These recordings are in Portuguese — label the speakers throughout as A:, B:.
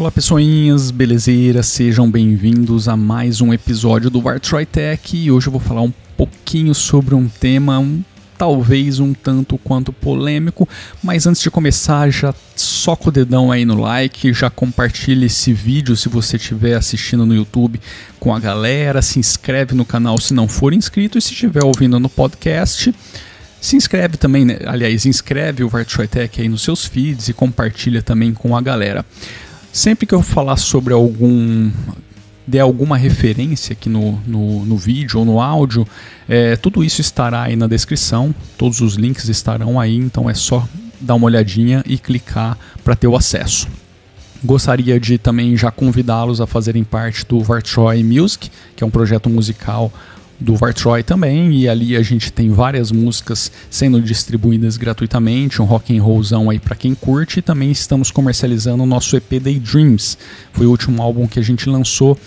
A: Olá pessoinhas, belezeiras, sejam bem-vindos a mais um episódio do Vartroy Tech e hoje eu vou falar um pouquinho sobre um tema um, talvez um tanto quanto polêmico, mas antes de começar já soca o dedão aí no like, já compartilhe esse vídeo se você estiver assistindo no YouTube com a galera, se inscreve no canal se não for inscrito e se estiver ouvindo no podcast se inscreve também, né? aliás, inscreve o Vartroy Tech aí nos seus feeds e compartilha também com a galera. Sempre que eu falar sobre algum der alguma referência aqui no, no, no vídeo ou no áudio, é, tudo isso estará aí na descrição, todos os links estarão aí, então é só dar uma olhadinha e clicar para ter o acesso. Gostaria de também já convidá-los a fazerem parte do Vartroy Music, que é um projeto musical do Vartroy também, e ali a gente tem várias músicas sendo distribuídas gratuitamente, um rock and rollzão aí para quem curte, e também estamos comercializando o nosso EP Daydreams. Foi o último álbum que a gente lançou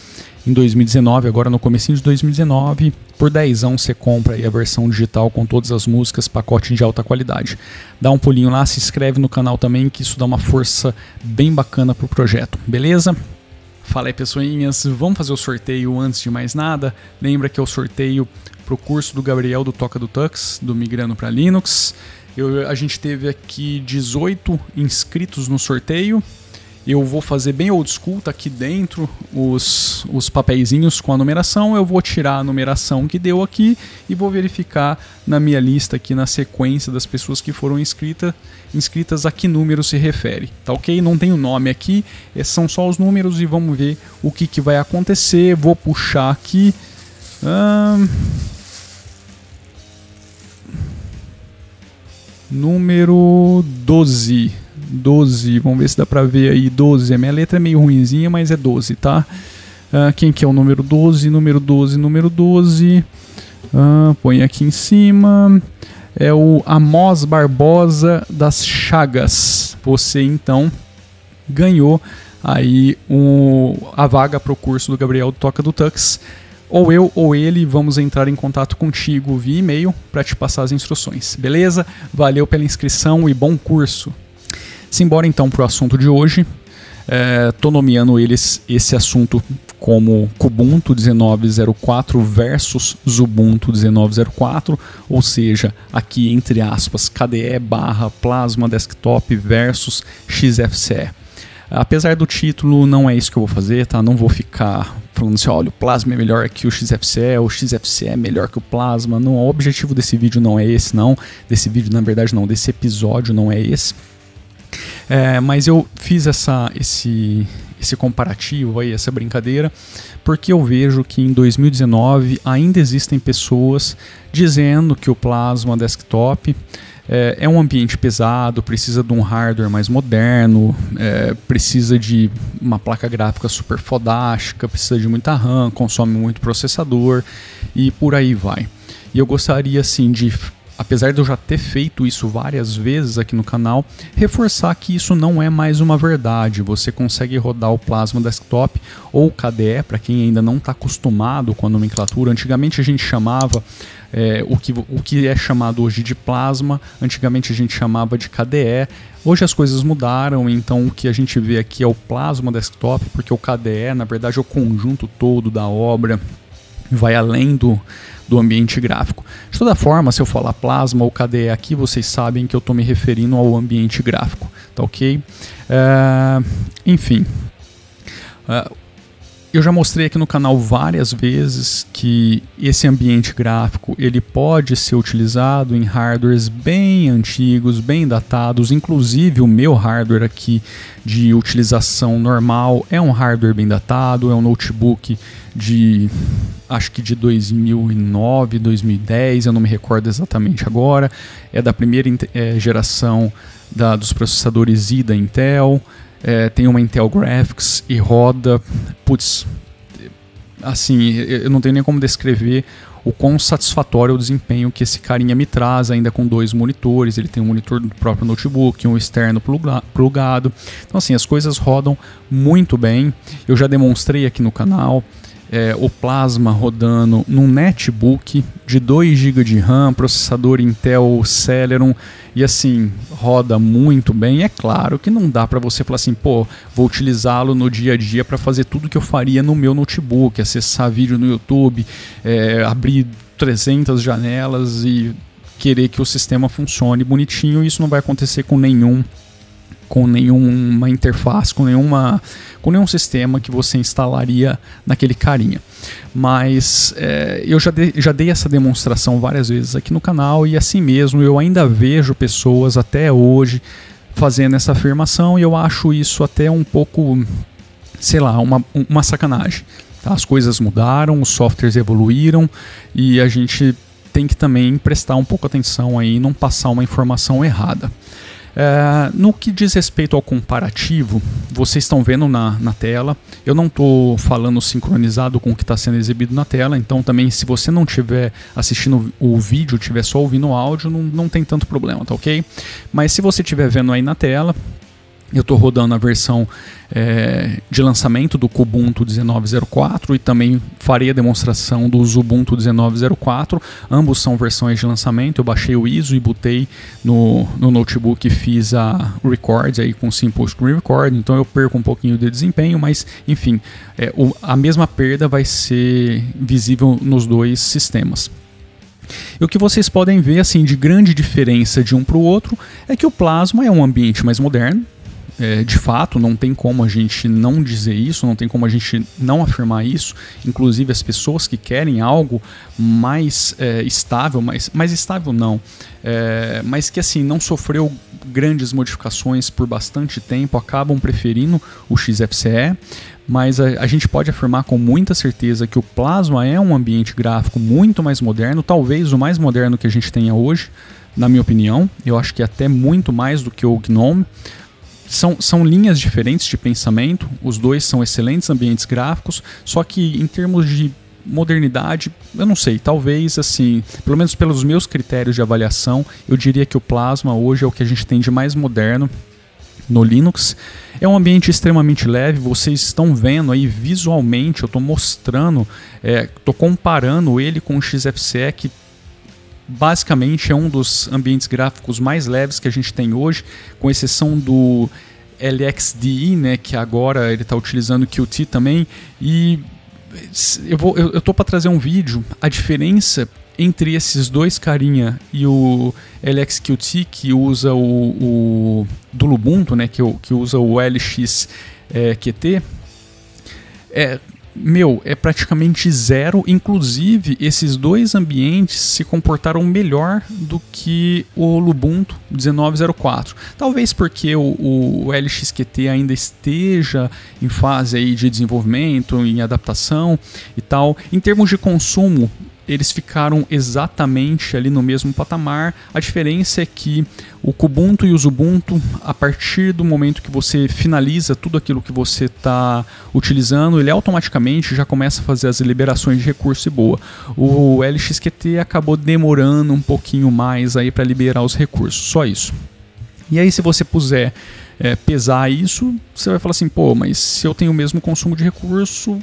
A: em 2019, agora no comecinho de 2019, por 10 você compra aí a versão digital com todas as músicas, pacote de alta qualidade. Dá um pulinho lá, se inscreve no canal também, que isso dá uma força bem bacana pro projeto, beleza? Fala aí pessoinhas, vamos fazer o sorteio antes de mais nada. Lembra que é o sorteio pro curso do Gabriel do Toca do Tux, do Migrando para Linux. Eu, a gente teve aqui 18 inscritos no sorteio. Eu vou fazer bem old school, tá aqui dentro os, os papeizinhos com a numeração. Eu vou tirar a numeração que deu aqui e vou verificar na minha lista aqui na sequência das pessoas que foram inscritas, inscritas a que número se refere. Tá ok? Não tem o nome aqui, esses são só os números e vamos ver o que, que vai acontecer. Vou puxar aqui. Hum, número 12. 12, vamos ver se dá pra ver aí, 12. A minha letra é meio ruinzinha, mas é 12, tá? Uh, quem que é o número 12? Número 12, número 12. Uh, põe aqui em cima. É o Amos Barbosa das Chagas. Você então ganhou aí um, a vaga para o curso do Gabriel Toca do Tux. Ou eu ou ele vamos entrar em contato contigo via e-mail para te passar as instruções, beleza? Valeu pela inscrição e bom curso! Simbora então para o assunto de hoje. Estou é, nomeando eles esse assunto como Kubuntu 1904 versus Zubuntu 1904, ou seja, aqui entre aspas KDE barra Plasma Desktop versus XFCE. Apesar do título, não é isso que eu vou fazer, tá? Não vou ficar falando assim, olha, o Plasma é melhor que o XFCE, o XFCE é melhor que o Plasma. Não, o objetivo desse vídeo não é esse, não. Desse vídeo, na verdade, não. Desse episódio não é esse. É, mas eu fiz essa, esse, esse comparativo aí, essa brincadeira, porque eu vejo que em 2019 ainda existem pessoas dizendo que o Plasma Desktop é, é um ambiente pesado, precisa de um hardware mais moderno, é, precisa de uma placa gráfica super fodástica, precisa de muita RAM, consome muito processador e por aí vai. E eu gostaria assim de apesar de eu já ter feito isso várias vezes aqui no canal, reforçar que isso não é mais uma verdade. Você consegue rodar o Plasma Desktop ou KDE, para quem ainda não está acostumado com a nomenclatura. Antigamente a gente chamava é, o, que, o que é chamado hoje de Plasma, antigamente a gente chamava de KDE. Hoje as coisas mudaram, então o que a gente vê aqui é o Plasma Desktop, porque o KDE, na verdade, é o conjunto todo da obra, vai além do do ambiente gráfico. De toda forma, se eu falar plasma ou KDE aqui, vocês sabem que eu estou me referindo ao ambiente gráfico, tá ok? Uh, enfim, uh, eu já mostrei aqui no canal várias vezes que esse ambiente gráfico ele pode ser utilizado em hardwares bem antigos, bem datados, inclusive o meu hardware aqui de utilização normal é um hardware bem datado, é um notebook de acho que de 2009, 2010, eu não me recordo exatamente agora, é da primeira é, geração da, dos processadores i da Intel é, tem uma Intel Graphics e roda, putz, assim, eu não tenho nem como descrever o quão satisfatório é o desempenho que esse carinha me traz, ainda com dois monitores, ele tem um monitor do próprio notebook, um externo plugado. Então assim, as coisas rodam muito bem. Eu já demonstrei aqui no canal. É, o Plasma rodando num netbook de 2 GB de RAM, processador Intel Celeron e assim, roda muito bem. É claro que não dá para você falar assim, pô, vou utilizá-lo no dia a dia para fazer tudo que eu faria no meu notebook, acessar vídeo no YouTube, é, abrir 300 janelas e querer que o sistema funcione bonitinho. Isso não vai acontecer com nenhum com nenhuma interface, com nenhuma com nenhum sistema que você instalaria naquele carinha. Mas é, eu já, de, já dei essa demonstração várias vezes aqui no canal e assim mesmo eu ainda vejo pessoas até hoje fazendo essa afirmação e eu acho isso até um pouco, sei lá, uma, uma sacanagem. Tá? As coisas mudaram, os softwares evoluíram e a gente tem que também prestar um pouco atenção aí, não passar uma informação errada. É, no que diz respeito ao comparativo, vocês estão vendo na, na tela. Eu não estou falando sincronizado com o que está sendo exibido na tela, então também se você não estiver assistindo o vídeo, estiver só ouvindo o áudio, não, não tem tanto problema, tá ok? Mas se você estiver vendo aí na tela, eu estou rodando a versão é, de lançamento do Kubuntu 19.04 e também farei a demonstração do Ubuntu 19.04. Ambos são versões de lançamento. Eu baixei o ISO e botei no, no notebook e fiz a record aí com Simple Screen Record. Então eu perco um pouquinho de desempenho, mas enfim, é, o, a mesma perda vai ser visível nos dois sistemas. E o que vocês podem ver assim de grande diferença de um para o outro é que o Plasma é um ambiente mais moderno, é, de fato, não tem como a gente não dizer isso, não tem como a gente não afirmar isso. Inclusive, as pessoas que querem algo mais é, estável, mais, mais estável não, é, mas que assim não sofreu grandes modificações por bastante tempo, acabam preferindo o XFCE. Mas a, a gente pode afirmar com muita certeza que o Plasma é um ambiente gráfico muito mais moderno, talvez o mais moderno que a gente tenha hoje, na minha opinião. Eu acho que até muito mais do que o GNOME são, são linhas diferentes de pensamento, os dois são excelentes ambientes gráficos, só que em termos de modernidade, eu não sei, talvez assim, pelo menos pelos meus critérios de avaliação, eu diria que o Plasma hoje é o que a gente tem de mais moderno no Linux. É um ambiente extremamente leve, vocês estão vendo aí visualmente, eu estou mostrando, estou é, comparando ele com o XFCE que basicamente é um dos ambientes gráficos mais leves que a gente tem hoje, com exceção do LXDE, né, que agora ele está utilizando Qt também. E eu vou, eu, eu tô para trazer um vídeo. A diferença entre esses dois carinha e o LXQT que usa o, o do Lubuntu, né, que, que usa o LXQT, é, é meu, é praticamente zero. Inclusive, esses dois ambientes se comportaram melhor do que o Lubuntu 1904. Talvez porque o, o LXQT ainda esteja em fase aí de desenvolvimento, em adaptação e tal. Em termos de consumo, eles ficaram exatamente ali no mesmo patamar. A diferença é que o Kubuntu e o Ubuntu, a partir do momento que você finaliza tudo aquilo que você está utilizando, ele automaticamente já começa a fazer as liberações de recurso e boa. O LXQT acabou demorando um pouquinho mais aí para liberar os recursos, só isso. E aí se você puser é, pesar isso, você vai falar assim, pô, mas se eu tenho o mesmo consumo de recurso,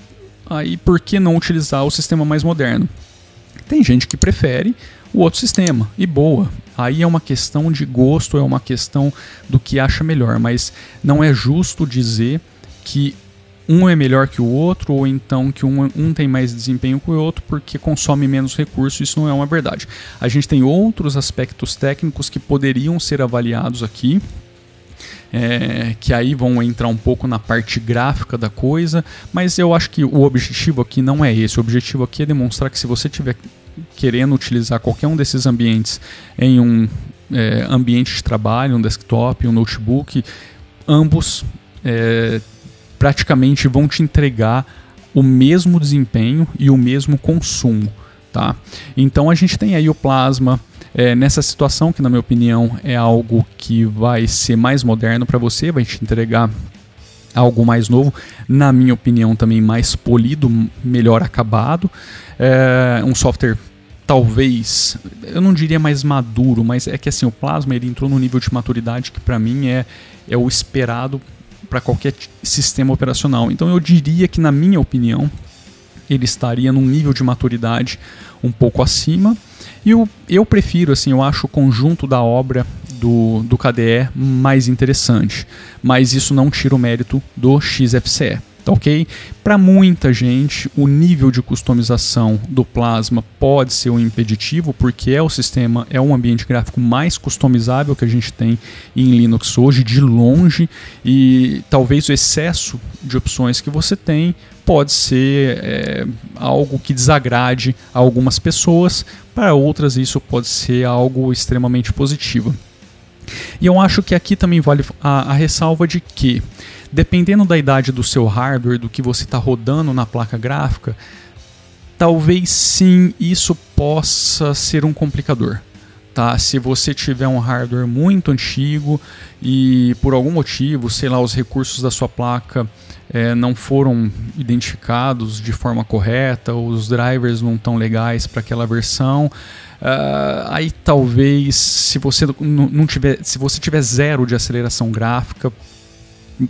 A: aí por que não utilizar o sistema mais moderno? Tem gente que prefere o outro sistema, e boa. Aí é uma questão de gosto, é uma questão do que acha melhor, mas não é justo dizer que um é melhor que o outro, ou então que um, um tem mais desempenho que o outro porque consome menos recursos, isso não é uma verdade. A gente tem outros aspectos técnicos que poderiam ser avaliados aqui, é, que aí vão entrar um pouco na parte gráfica da coisa, mas eu acho que o objetivo aqui não é esse. O objetivo aqui é demonstrar que se você tiver querendo utilizar qualquer um desses ambientes em um é, ambiente de trabalho, um desktop, um notebook, ambos é, praticamente vão te entregar o mesmo desempenho e o mesmo consumo. Tá? Então a gente tem aí o Plasma é, nessa situação, que na minha opinião é algo que vai ser mais moderno para você, vai te entregar algo mais novo, na minha opinião também mais polido, melhor acabado, é, um software talvez, eu não diria mais maduro, mas é que assim o Plasma ele entrou no nível de maturidade que para mim é, é o esperado para qualquer sistema operacional. Então eu diria que na minha opinião ele estaria num nível de maturidade um pouco acima. E eu, eu prefiro, assim, eu acho o conjunto da obra do, do KDE mais interessante. Mas isso não tira o mérito do XFCE. Tá ok? Para muita gente, o nível de customização do Plasma pode ser um impeditivo, porque é o sistema, é um ambiente gráfico mais customizável que a gente tem em Linux hoje, de longe, e talvez o excesso de opções que você tem pode ser é, algo que desagrade a algumas pessoas, para outras isso pode ser algo extremamente positivo. E eu acho que aqui também vale a, a ressalva de que dependendo da idade do seu hardware, do que você está rodando na placa gráfica, talvez sim isso possa ser um complicador. Tá? Se você tiver um hardware muito antigo e por algum motivo, sei lá, os recursos da sua placa é, não foram identificados de forma correta, os drivers não estão legais para aquela versão, uh, aí talvez se você não tiver, se você tiver zero de aceleração gráfica,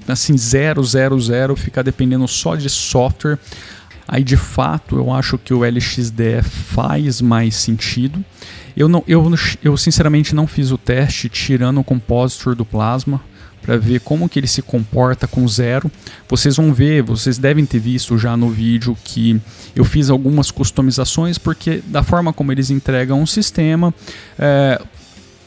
A: assim, zero, zero, zero, ficar dependendo só de software, aí de fato eu acho que o LXDE faz mais sentido. Eu, não, eu, eu sinceramente não fiz o teste tirando o compositor do Plasma para ver como que ele se comporta com zero. Vocês vão ver, vocês devem ter visto já no vídeo que eu fiz algumas customizações porque da forma como eles entregam o sistema, é,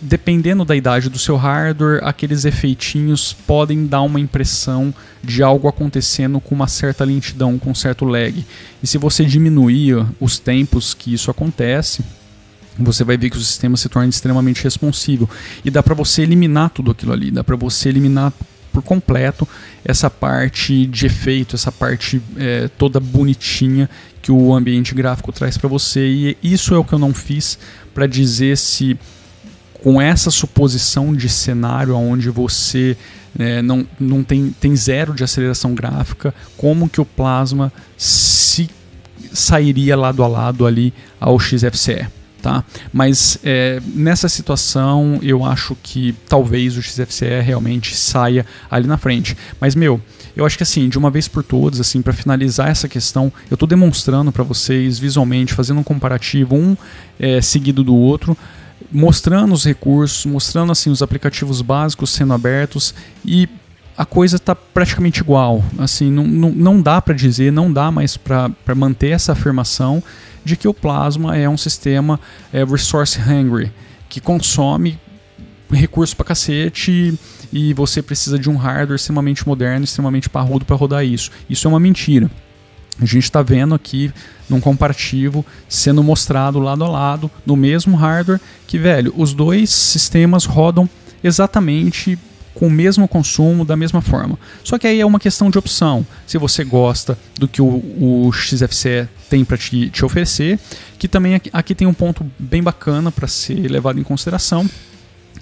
A: dependendo da idade do seu hardware, aqueles efeitinhos podem dar uma impressão de algo acontecendo com uma certa lentidão, com um certo lag. E se você diminuir os tempos que isso acontece, você vai ver que o sistema se torna extremamente responsivo. E dá para você eliminar tudo aquilo ali, dá para você eliminar por completo essa parte de efeito, essa parte é, toda bonitinha que o ambiente gráfico traz para você. E isso é o que eu não fiz para dizer se com essa suposição de cenário onde você é, não, não tem, tem zero de aceleração gráfica, como que o plasma se sairia lado a lado ali ao XFCE. Tá? Mas é, nessa situação eu acho que talvez o XFCE realmente saia ali na frente. Mas meu, eu acho que assim, de uma vez por todas, assim, para finalizar essa questão, eu estou demonstrando para vocês visualmente, fazendo um comparativo um é, seguido do outro mostrando os recursos, mostrando assim os aplicativos básicos sendo abertos e a coisa está praticamente igual. Assim, não, não, não dá para dizer, não dá mais para manter essa afirmação de que o Plasma é um sistema é, resource hungry, que consome recursos para cacete e você precisa de um hardware extremamente moderno, extremamente parrudo para rodar isso. Isso é uma mentira. A gente está vendo aqui num comparativo sendo mostrado lado a lado no mesmo hardware que, velho, os dois sistemas rodam exatamente com o mesmo consumo, da mesma forma. Só que aí é uma questão de opção. Se você gosta do que o, o XFCE tem para te, te, oferecer, que também aqui, aqui tem um ponto bem bacana para ser levado em consideração,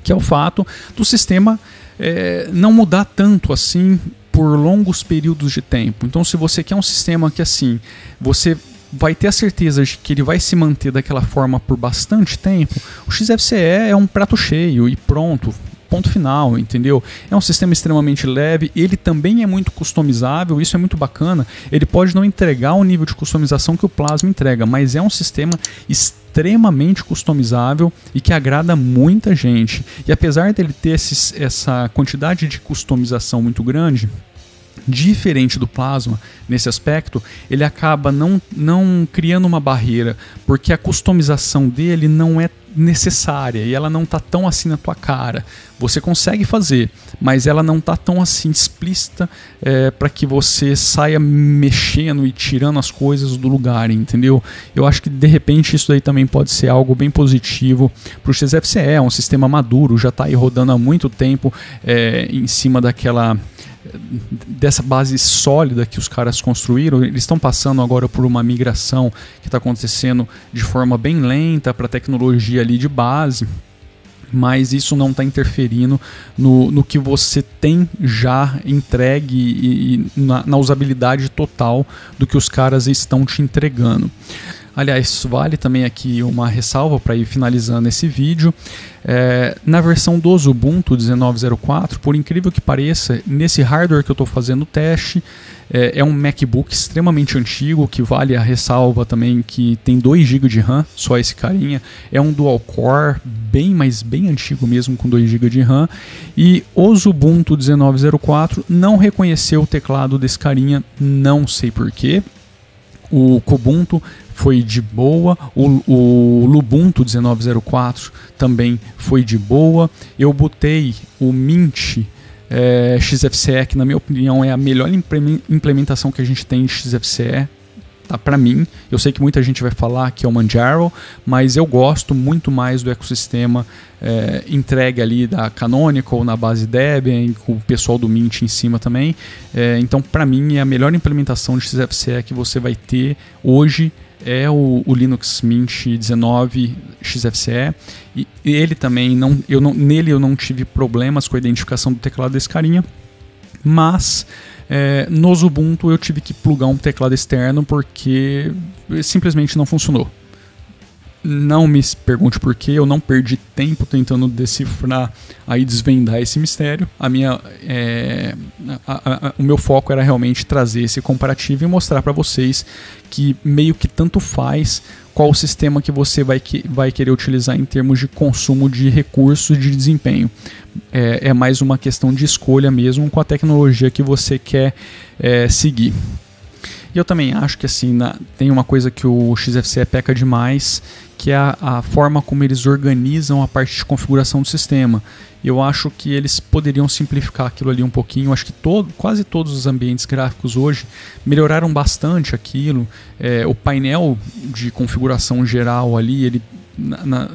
A: que é o fato do sistema é, não mudar tanto assim por longos períodos de tempo. Então, se você quer um sistema que assim, você vai ter a certeza de que ele vai se manter daquela forma por bastante tempo, o XFCE é um prato cheio e pronto, ponto final, entendeu? É um sistema extremamente leve, ele também é muito customizável, isso é muito bacana. Ele pode não entregar o nível de customização que o Plasma entrega, mas é um sistema extremamente customizável e que agrada muita gente. E apesar dele ter esses, essa quantidade de customização muito grande, diferente do plasma nesse aspecto, ele acaba não, não criando uma barreira, porque a customização dele não é necessária e ela não está tão assim na tua cara. Você consegue fazer, mas ela não está tão assim explícita é, para que você saia mexendo e tirando as coisas do lugar, entendeu? Eu acho que de repente isso daí também pode ser algo bem positivo para o XFCE, é um sistema maduro, já está aí rodando há muito tempo é, em cima daquela dessa base sólida que os caras construíram, eles estão passando agora por uma migração que está acontecendo de forma bem lenta para tecnologia ali de base, mas isso não está interferindo no, no que você tem já entregue e, e na, na usabilidade total do que os caras estão te entregando. Aliás, vale também aqui uma ressalva para ir finalizando esse vídeo. É, na versão do Ubuntu 19.04, por incrível que pareça, nesse hardware que eu estou fazendo o teste, é, é, um MacBook extremamente antigo, que vale a ressalva também que tem 2 GB de RAM, só esse carinha. É um dual core, bem, mas bem antigo mesmo, com 2 GB de RAM. E o Ubuntu 19.04 não reconheceu o teclado desse carinha, não sei porquê. O Kubuntu foi de boa, o, o Lubuntu 1904 também foi de boa. Eu botei o Mint é, XFCE, que na minha opinião é a melhor implementação que a gente tem de XFCE tá? Para mim, eu sei que muita gente vai falar que é o Manjaro, mas eu gosto muito mais do ecossistema é, entregue ali da Canonical na base Debian, com o pessoal do Mint em cima também. É, então, para mim, é a melhor implementação de XFCE que você vai ter hoje é o, o, Linux Mint 19 XFCE e ele também não, eu não, nele eu não tive problemas com a identificação do teclado desse carinha, mas é, no Ubuntu eu tive que plugar um teclado externo porque simplesmente não funcionou. Não me pergunte por que, eu não perdi tempo tentando decifrar aí desvendar esse mistério. A minha, é, a, a, o meu foco era realmente trazer esse comparativo e mostrar para vocês que meio que tanto faz qual sistema que você vai, que, vai querer utilizar em termos de consumo de recursos de desempenho. É, é mais uma questão de escolha mesmo com a tecnologia que você quer é, seguir. E eu também acho que assim, na, tem uma coisa que o XFCE peca demais, que é a, a, forma como eles organizam a parte de configuração do sistema. Eu acho que eles poderiam simplificar aquilo ali um pouquinho. Eu acho que todo, quase todos os ambientes gráficos hoje melhoraram bastante aquilo. É, o painel de configuração geral ali, ele na, na,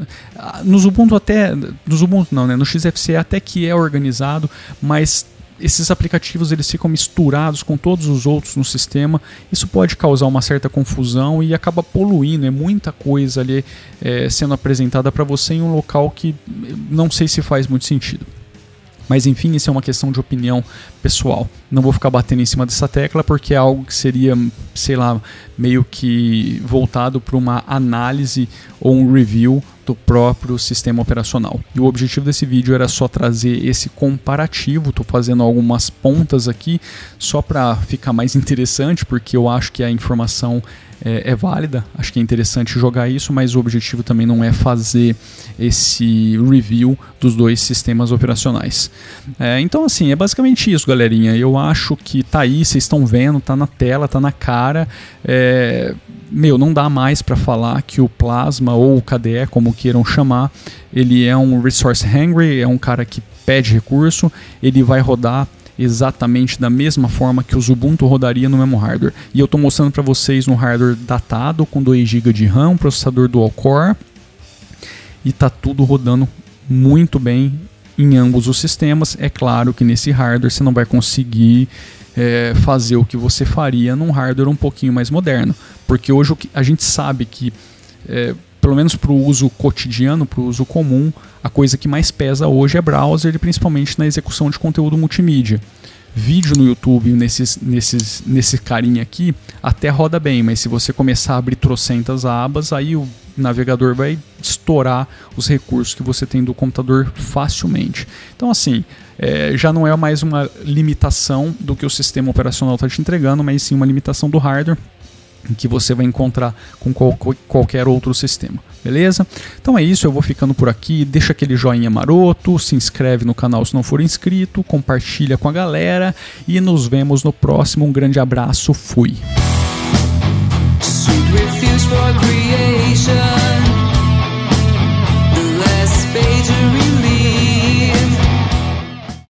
A: nos Ubuntu até nos Ubuntu não, né? No XFCE até que é organizado, mas esses aplicativos eles ficam misturados com todos os outros no sistema. Isso pode causar uma certa confusão e acaba poluindo. É muita coisa ali é, sendo apresentada para você em um local que não sei se faz muito sentido. Mas enfim, isso é uma questão de opinião pessoal. Não vou ficar batendo em cima dessa tecla porque é algo que seria, sei lá, meio que voltado para uma análise ou um review do próprio sistema operacional. E o objetivo desse vídeo era só trazer esse comparativo. Estou fazendo algumas pontas aqui só para ficar mais interessante, porque eu acho que a informação é, é, válida, acho que é interessante jogar isso, mas o objetivo também não é fazer esse review dos dois sistemas operacionais. É, então, assim, é basicamente isso, galerinha. Eu acho que tá aí, vocês estão vendo, tá na tela, tá na cara. É, meu, não dá mais para falar que o Plasma ou o KDE, como queiram chamar, ele é um resource hungry, é um cara que pede recurso, ele vai rodar exatamente da mesma forma que o Ubuntu rodaria no mesmo hardware. E eu estou mostrando para vocês um hardware datado com 2 GB de RAM, processador dual core e tá tudo rodando muito bem em ambos os sistemas. É claro que nesse hardware você não vai conseguir é, fazer o que você faria num hardware um pouquinho mais moderno, porque hoje a gente sabe que é, pelo menos para o uso cotidiano, para o uso comum, a coisa que mais pesa hoje é browser, principalmente na execução de conteúdo multimídia. Vídeo no YouTube, nesses, nesses, nesse carinha aqui, até roda bem, mas se você começar a abrir trocentas abas, aí o navegador vai estourar os recursos que você tem do computador facilmente. Então, assim, é, já não é mais uma limitação do que o sistema operacional está te entregando, mas sim uma limitação do hardware que você vai encontrar com qual, qualquer outro sistema. Beleza? Então é isso, eu vou ficando por aqui. Deixa aquele joinha maroto, se inscreve no canal se não for inscrito, compartilha com a galera e nos vemos no próximo. Um grande abraço, fui!